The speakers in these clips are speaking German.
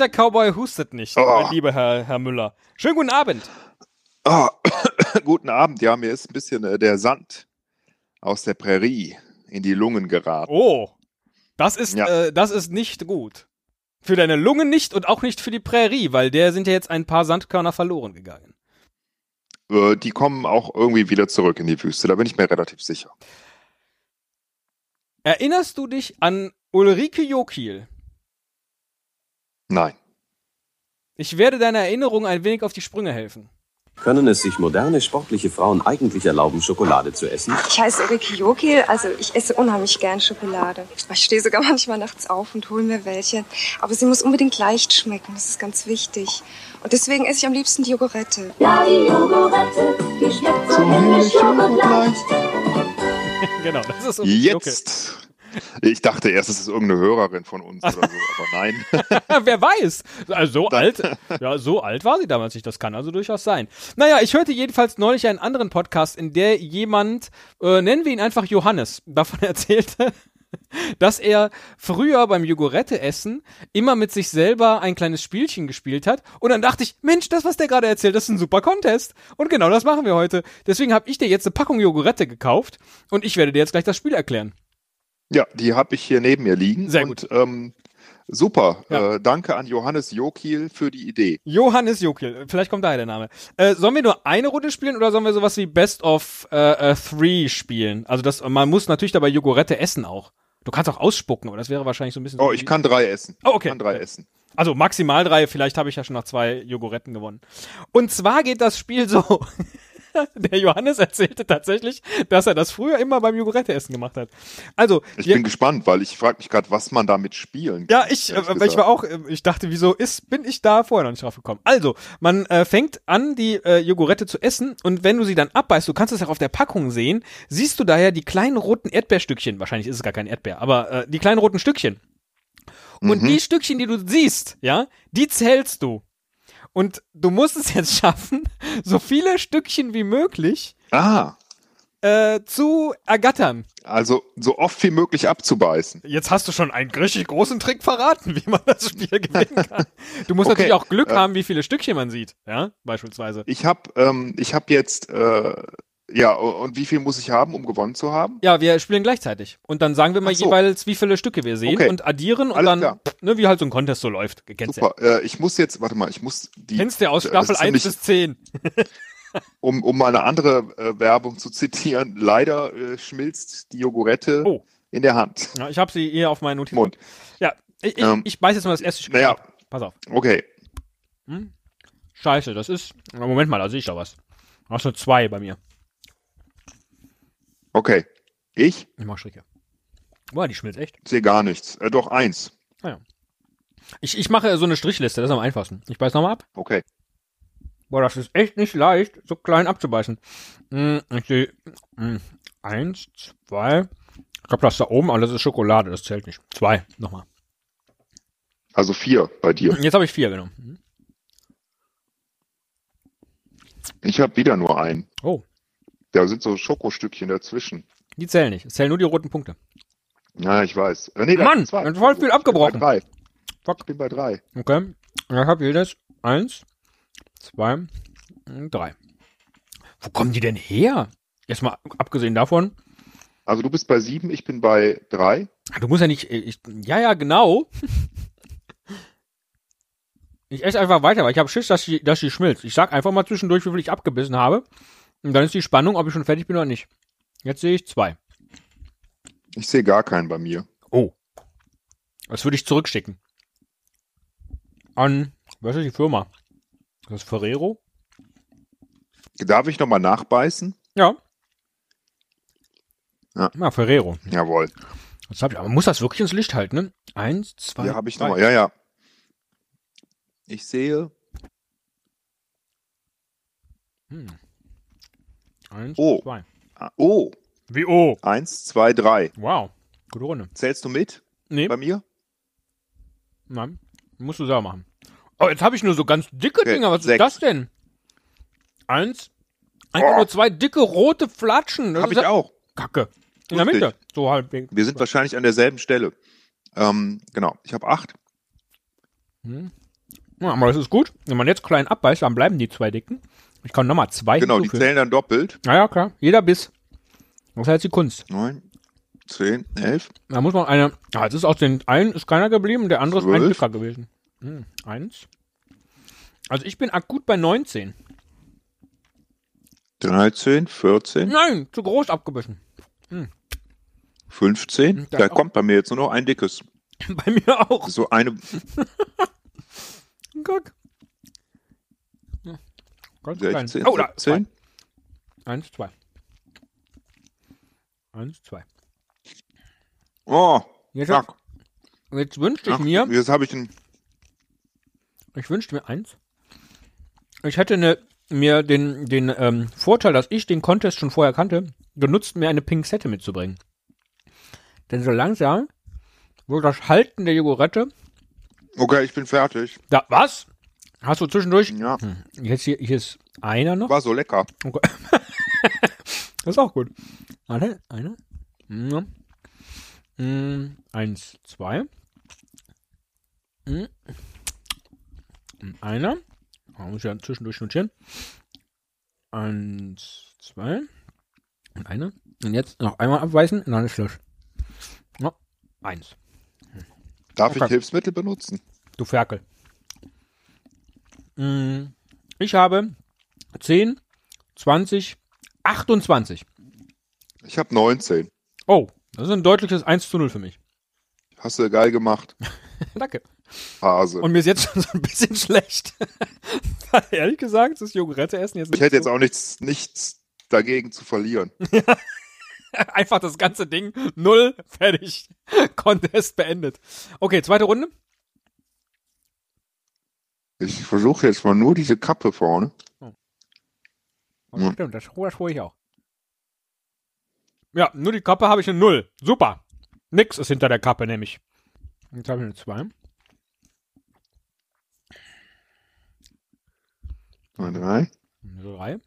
Echter Cowboy hustet nicht, Oh. mein lieber Herr, Herr Müller. Schönen guten Abend. Ah, guten Abend. Ja, mir ist ein bisschen äh, der Sand aus der Prärie in die Lungen geraten. Oh, das ist, Ja. äh, das ist nicht gut. Für deine Lungen nicht und auch nicht für die Prärie, weil der sind ja jetzt ein paar Sandkörner verloren gegangen. Äh, die kommen auch irgendwie wieder zurück in die Wüste, da bin ich mir relativ sicher. Erinnerst du dich an Ulrike Jokiel? Nein. Ich werde deiner Erinnerung ein wenig auf die Sprünge helfen. Können es sich moderne sportliche Frauen eigentlich erlauben, Schokolade zu essen? Ich heiße Ulrike Jokil, also ich esse unheimlich gern Schokolade. Ich stehe sogar manchmal nachts auf und hole mir welche. Aber sie muss unbedingt leicht schmecken, das ist ganz wichtig. Und deswegen esse ich am liebsten die Jogurette. Ja, die Jogurette, die schmeckt so himmlisch joghurtleicht. genau, das ist Ulrike Jetzt. Ich dachte erst, es ist irgendeine Hörerin von uns oder so, aber nein. Wer weiß? Also so alt, ja, so alt war sie damals nicht. Das kann also durchaus sein. Naja, ich hörte jedenfalls neulich einen anderen Podcast, in der jemand, äh, nennen wir ihn einfach Johannes, davon erzählte, dass er früher beim Jogurette-Essen immer mit sich selber ein kleines Spielchen gespielt hat. Und dann dachte ich, Mensch, das, was der gerade erzählt, das ist ein super Contest. Und genau das machen wir heute. Deswegen habe ich dir jetzt eine Packung Jogurette gekauft und ich werde dir jetzt gleich das Spiel erklären. Ja, die habe ich hier neben mir liegen. Sehr und, Ähm, super. Ja. Äh, danke an Johannes Jokiel für die Idee. Johannes Jokiel, vielleicht kommt daher der Name. Äh, sollen wir nur eine Runde spielen oder sollen wir sowas wie Best of äh, äh, Three spielen? Also das, man muss natürlich dabei Jogurette essen auch. Du kannst auch ausspucken, aber das wäre wahrscheinlich so ein bisschen. Oh, so ich kann drei essen. Oh, okay. Ich kann drei Okay. essen. Also maximal drei, vielleicht habe ich ja schon nach zwei Joguretten gewonnen. Und zwar geht das Spiel so. Der Johannes erzählte tatsächlich, dass er das früher immer beim Jogurette-Essen gemacht hat. Also, Ich wir- bin gespannt, weil ich frage mich gerade, was man damit spielen kann. Ja, ich, äh, ich war auch, äh, ich dachte, wieso ist, bin ich da vorher noch nicht drauf gekommen? Also, man äh, fängt an, die äh, Jogurette zu essen und wenn du sie dann abbeißt, du kannst es auch auf der Packung sehen, siehst du daher die kleinen roten Erdbeerstückchen, wahrscheinlich ist es gar kein Erdbeer, aber äh, die kleinen roten Stückchen. Und die Stückchen, die du siehst, ja, die zählst du. Und du musst es jetzt schaffen, so viele Stückchen wie möglich Ah, äh, zu ergattern. also so oft wie möglich abzubeißen. Jetzt hast du schon einen richtig großen Trick verraten, wie man das Spiel gewinnen kann. Du musst Okay, natürlich auch Glück äh, haben, wie viele Stückchen man sieht, ja, beispielsweise. Ich habe ähm, ich hab jetzt, äh, ja, und wie viel muss ich haben, um gewonnen zu haben? Ja, wir spielen gleichzeitig. Und dann sagen wir mal so. jeweils, wie viele Stücke wir sehen Okay. und addieren und Alles dann, klar. ne, wie halt so ein Contest so läuft. Kennst du ja. Super. Äh, ich muss jetzt, warte mal, ich muss die, Kennst du aus das Staffel ist 1 nämlich- bis 10. um, um mal eine andere äh, Werbung zu zitieren, leider äh, schmilzt die Jogurette Oh. in der Hand. Ja, ich habe sie hier auf meinen Notizen. Mund. Ja, ich, ich, Ähm, ich beiß jetzt mal das erste Stück naja. ab. Pass auf. Okay. Scheiße, das ist. Moment mal, da sehe ich da was. Hast du zwei bei mir. Okay. Ich Ich mach Stricke. Boah, die schmilzt echt. sehe gar nichts. Äh, doch eins. Ich, ich mache so eine Strichliste, das ist am einfachsten. Ich beiß nochmal ab. Okay. Boah, das ist echt nicht leicht, so klein abzubeißen. Hm, ich sehe, hm, eins, zwei. Ich glaube, das da oben, aber das ist Schokolade, das zählt nicht. Zwei, nochmal. Also vier bei dir. Jetzt habe ich vier genommen. Hm. Ich habe wieder nur einen. Oh, Da sind so Schokostückchen dazwischen. die zählen nicht. Es zählen nur die roten Punkte. Ja, ich weiß. Äh, nee, Mann, zwei. dann voll viel Ich bin abgebrochen. Bei drei. Fuck. Ich bin bei drei. Okay. Ich habe jedes eins, zwei, drei. Wo kommen die denn her? Erstmal abgesehen davon, Also du bist bei sieben, ich bin bei drei. du musst ja nicht, ich, ja, ja, genau. Ich esse einfach weiter, weil ich habe Schiss, dass sie, dass sie schmilzt. Ich sag einfach mal zwischendurch, wie viel ich abgebissen habe. Und dann ist die Spannung, ob ich schon fertig bin oder nicht. Jetzt sehe ich zwei. Ich sehe gar keinen bei mir. Oh. Das würde ich zurückschicken. An, was ist die Firma? Das ist Ferrero? Darf ich nochmal nachbeißen? Ja. Ja. Ja, Ferrero. Jawohl. Das hab ich, aber man muss das wirklich ins Licht halten, ne? Eins, zwei, Hier habe ich nochmal. Ja, ja. Ich sehe. Hm. Eins, Oh. zwei. ah, Oh, Wie oh. eins, zwei, drei. Wow. Gute Runde. Zählst du mit Nee, bei mir? nein. Musst du selber machen. Oh, jetzt habe ich nur so ganz dicke Okay, Dinger. Was sechs. ist das denn? Eins. Einfach Oh. nur zwei dicke rote Flatschen. Das Habe ist ich ja auch. Kacke. In der. Mitte. So halb. Wir sind wahrscheinlich an derselben Stelle. Ähm, genau. Ich habe acht. Ja, aber das ist gut. Wenn man jetzt klein abbeißt, dann bleiben die zwei dicken. Ich kann nochmal zwei Genau, die zählen dann doppelt. Ja, ja, klar. Jeder Biss. Das ist jetzt die Kunst. Neun, zehn, elf. Da muss man eine. Ah, jetzt ist aus den einen ist keiner geblieben, der andere ist ein dicker gewesen. Hm, eins. Also ich bin akut bei 19. 13, 14, Nein, zu groß abgebissen. 15. Das Da kommt bei mir jetzt nur noch ein dickes. Bei mir auch. So eine, Guck. Ganz klein. 16, Oh, da, zwei. 17. Eins, zwei. Eins, zwei. Oh, Jetzt, zack. jetzt wünschte ich Ach, mir, Jetzt habe ich ein, ich wünschte mir eins. Ich hätte ne, mir den, den ähm, Vorteil, dass ich den Contest schon vorher kannte, genutzt, mir eine Pinzette mitzubringen. Denn so langsam wird das Halten der Jogurette. okay, ich bin fertig. Da, was? Hast du zwischendurch? Ja, Jetzt hier, hier ist einer noch. war so lecker. Okay. das ist auch gut. Warte, einer. Ja. Mm, Eins, zwei. Und Einer. Da muss ich ja zwischendurch notieren. Eins, zwei. Und einer. Und jetzt noch einmal abweisen und dann ist Schluss. Ja, eins. Darf Okay. ich Hilfsmittel benutzen? Du Ferkel. Ich habe 10, 20, 28. Ich habe 19. Oh, das ist ein deutliches 1 zu 0 für mich. Hast du geil gemacht, Danke. Hase. Und mir ist jetzt schon so ein bisschen schlecht. Ehrlich gesagt, das Jogurette essen jetzt ich hätte jetzt so. auch nichts, nichts dagegen zu verlieren. einfach das ganze Ding null fertig. Contest beendet. Okay, zweite Runde. Ich versuche jetzt mal nur diese Kappe vorne. Oh, Ja. Stimmt, das, das hole ich auch. Ja, nur die Kappe habe ich eine Null. Super. Nix ist hinter der Kappe nämlich. Jetzt habe ich eine 2. Mal drei, Eine 3.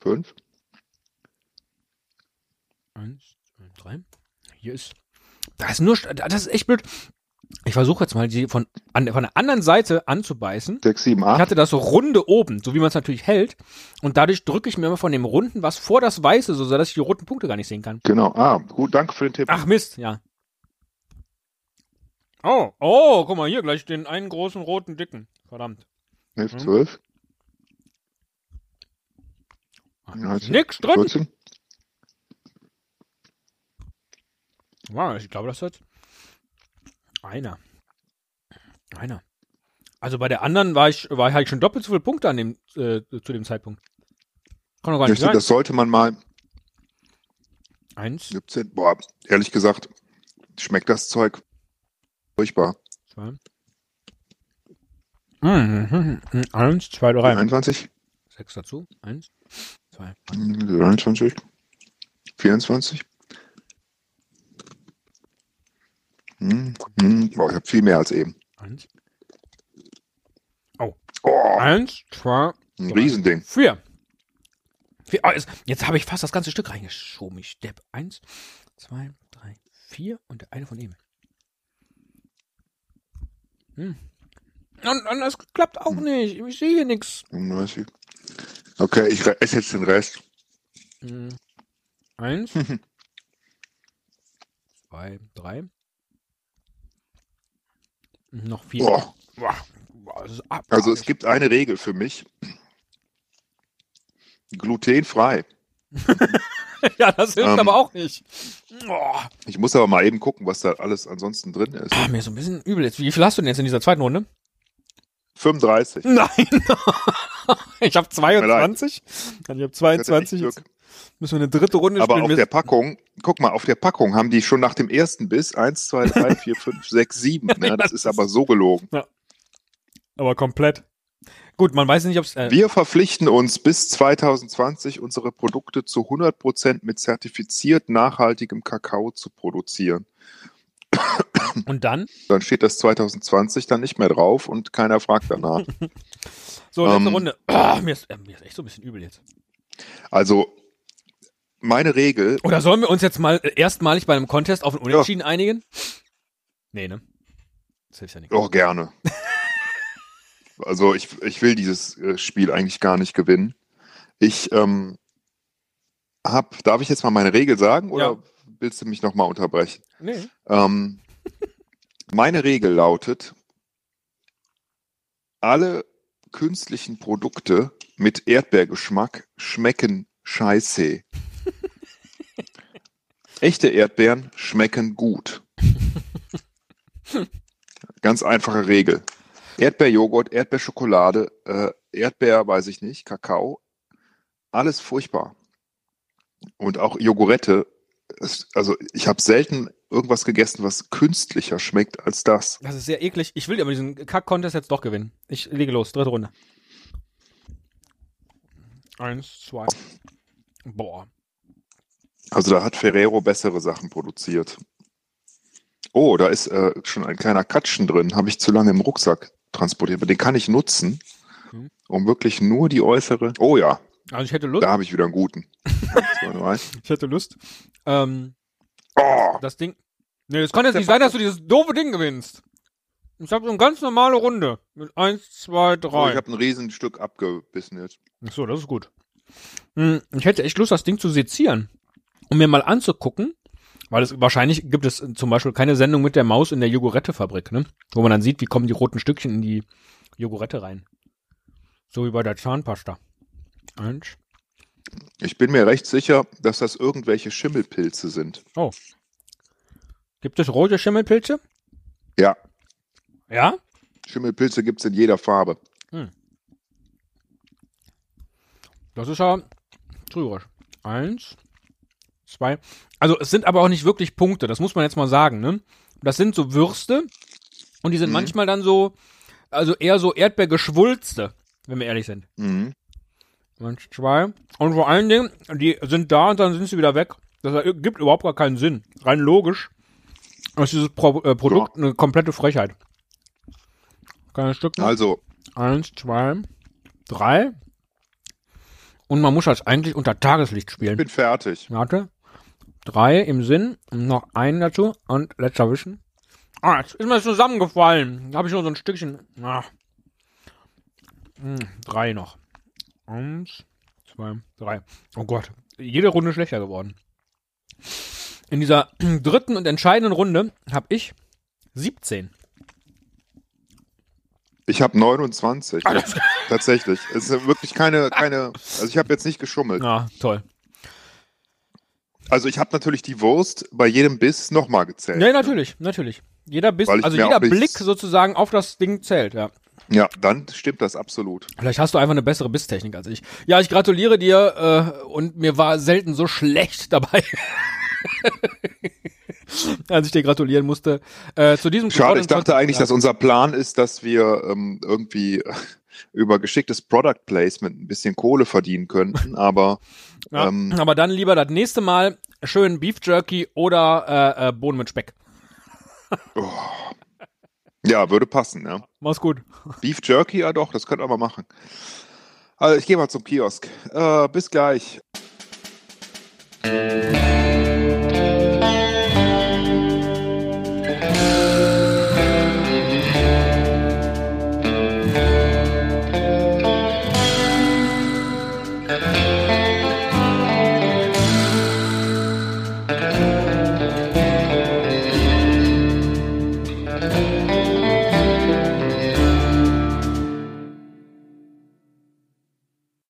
fünf. Eins, zwei, drei. Hier ist. Da ist nur. Das ist echt blöd. Ich versuche jetzt mal, die von, an, von der anderen Seite anzubeißen. Sechs, sieben, Ich acht. hatte das so runde oben, so wie man es natürlich hält. Und dadurch drücke ich mir immer von dem Runden was vor das Weiße, so dass ich die roten Punkte gar nicht sehen kann. Genau. Ah, gut, danke für den Tipp. Ach Mist, ja. Oh, oh, guck mal hier gleich den einen großen roten dicken. Verdammt. Elf, hm. zwölf, Ah, 13, Nix drin. 14. Wow, ich glaube, das hat einer. Einer. Also bei der anderen war ich, war ich halt schon doppelt so viele Punkte an dem, äh, zu dem Zeitpunkt. Kann doch gar Ich nicht sein. das sollte man mal. Eins, 17. Boah, ehrlich gesagt, schmeckt das Zeug furchtbar. zwei. Mhm, Eins, zwei, drei. 21, Sechs dazu. Eins, zwei. 23, 24. Hm, hm. Boah, ich habe viel mehr als eben. Eins. Oh, Eins, zwei, ein Riesending. vier. vier. Oh, jetzt jetzt habe ich fast das ganze Stück reingeschoben. Ich stepp. Eins, zwei, drei, vier und der eine von ihm. Hm. Und, und das klappt auch nicht. Ich sehe hier nichts. 35. Okay, ich esse jetzt den Rest. Hm. Eins. zwei, drei. Noch vier. Boah. Also es gibt eine Regel für mich. Glutenfrei. ja, das hilft Ähm. aber auch nicht. Boah. Ich muss aber mal eben gucken, was da alles ansonsten drin ist. Ah, mir ist so ein bisschen übel jetzt. Wie viel hast du denn jetzt in dieser zweiten Runde? 35. Nein. ich habe 22. Ich habe Ich hatte 22. echt Jetzt Glück. Müssen wir eine dritte Runde Aber spielen. auf Wir- der Packung, guck mal, auf der Packung haben die schon nach dem ersten Biss 1, 2, 3, 4, 5, 6, 7. Ne? Das ist aber so gelogen. aber komplett. Gut, man weiß nicht, ob es. Äh, Wir verpflichten uns bis 2020 unsere Produkte zu 100% mit zertifiziert nachhaltigem Kakao zu produzieren. und dann? Dann steht das 2020 dann nicht mehr drauf und keiner fragt danach. So, letzte Ähm. Runde. Ah, mir, ist, äh, mir ist echt so ein bisschen übel jetzt. Also meine Regel, Oder sollen wir uns jetzt mal erstmalig bei einem Contest auf ein Unentschieden einigen? Nee, ne? Das hilft ja nicht. Oh, gerne. also ich, ich will dieses äh, Spiel eigentlich gar nicht gewinnen. Ich ähm, hab, darf ich jetzt mal meine Regel sagen oder Ja. willst du mich nochmal unterbrechen? Nee. Ähm, meine Regel lautet, alle künstlichen Produkte mit Erdbeergeschmack schmecken scheiße. Echte Erdbeeren schmecken gut. Ganz einfache Regel. Erdbeerjoghurt, Erdbeerschokolade, äh, Erdbeer, weiß ich nicht, Kakao, alles furchtbar. Und auch Jogurette, also ich habe selten irgendwas gegessen, was künstlicher schmeckt als das. Das ist sehr eklig. Ich will aber diesen Kack-Contest jetzt doch gewinnen. Ich lege los. Dritte Runde. Eins, zwei. Boah. Also da hat Ferrero bessere Sachen produziert. Oh, da ist äh, schon ein kleiner Katschen drin. Habe ich zu lange im Rucksack transportiert. Aber den kann ich nutzen, Mhm. um wirklich nur die äußere. Oh ja, Also ich hätte Lust. da habe ich wieder einen guten. Ich hätte Lust. Ähm, Oh, das Ding. Nee, es kann jetzt nicht sein, dass du dieses doofe Ding gewinnst. Ich habe so eine ganz normale Runde. Mit eins, zwei, so, drei. ich habe ein Riesenstück abgebissen jetzt. Ach so, das ist gut. Hm, Ich hätte echt Lust, das Ding zu sezieren. Um mir mal anzugucken. Weil es wahrscheinlich gibt es zum Beispiel keine Sendung mit der Maus in der Joghurttefabrik, ne? Wo man dann sieht, wie kommen die roten Stückchen in die Joghurtte rein. So wie bei der Zahnpasta. Eins. Ich bin mir recht sicher, dass das irgendwelche Schimmelpilze sind. Oh. Gibt es rote Schimmelpilze? Ja, Ja? Schimmelpilze gibt's in jeder Farbe. Das ist ja trügerisch. Eins, zwei. Also es sind aber auch nicht wirklich Punkte, das muss man jetzt mal sagen, ne? Das sind so Würste und die sind Mhm. manchmal dann so, also eher so Erdbeergeschwulste, wenn wir ehrlich sind. Mhm. Eins, zwei. Und vor allen Dingen, die sind da und dann sind sie wieder weg. Das gibt überhaupt gar keinen Sinn. Rein logisch ist dieses Pro äh, Produkt eine komplette Frechheit. Kleines Stück. noch. Also, Eins, zwei, drei. Und man muss das eigentlich unter Tageslicht ich spielen. bin fertig. Warte. Drei im Sinn. Noch einen dazu. Und letzter Wischen. Ah, jetzt ist mir das zusammengefallen. Da habe ich nur so ein Stückchen. Ah. Hm, drei noch. Eins, zwei, drei. Oh Gott. Jede Runde schlechter geworden. In dieser dritten und entscheidenden Runde habe ich 17. Ich habe 29. Ah, Tatsächlich. Es ist wirklich keine, keine. Also ich habe jetzt nicht geschummelt. Ah, toll. Also ich habe natürlich die Wurst bei jedem Biss nochmal gezählt. Ja, natürlich, natürlich. Jeder Biss, also jeder Blick sozusagen auf das Ding zählt, ja. Ja, dann stimmt das absolut. Vielleicht hast du einfach eine bessere Bisstechnik als ich. Ja, ich gratuliere dir äh, und mir war selten so schlecht dabei. als ich dir gratulieren musste. Äh, zu diesem Schade, ich dachte eigentlich, ja. dass unser Plan ist, dass wir ähm, irgendwie über geschicktes Product Placement ein bisschen Kohle verdienen könnten, aber Ja, ähm, aber dann lieber das nächste Mal schön Beef Jerky oder äh, äh, Bohnen mit Speck. ja, würde passen, ja. Mach's gut. Beef Jerky, ja doch, das könnte wir mal machen. Also ich gehe mal zum Kiosk. Äh, bis gleich.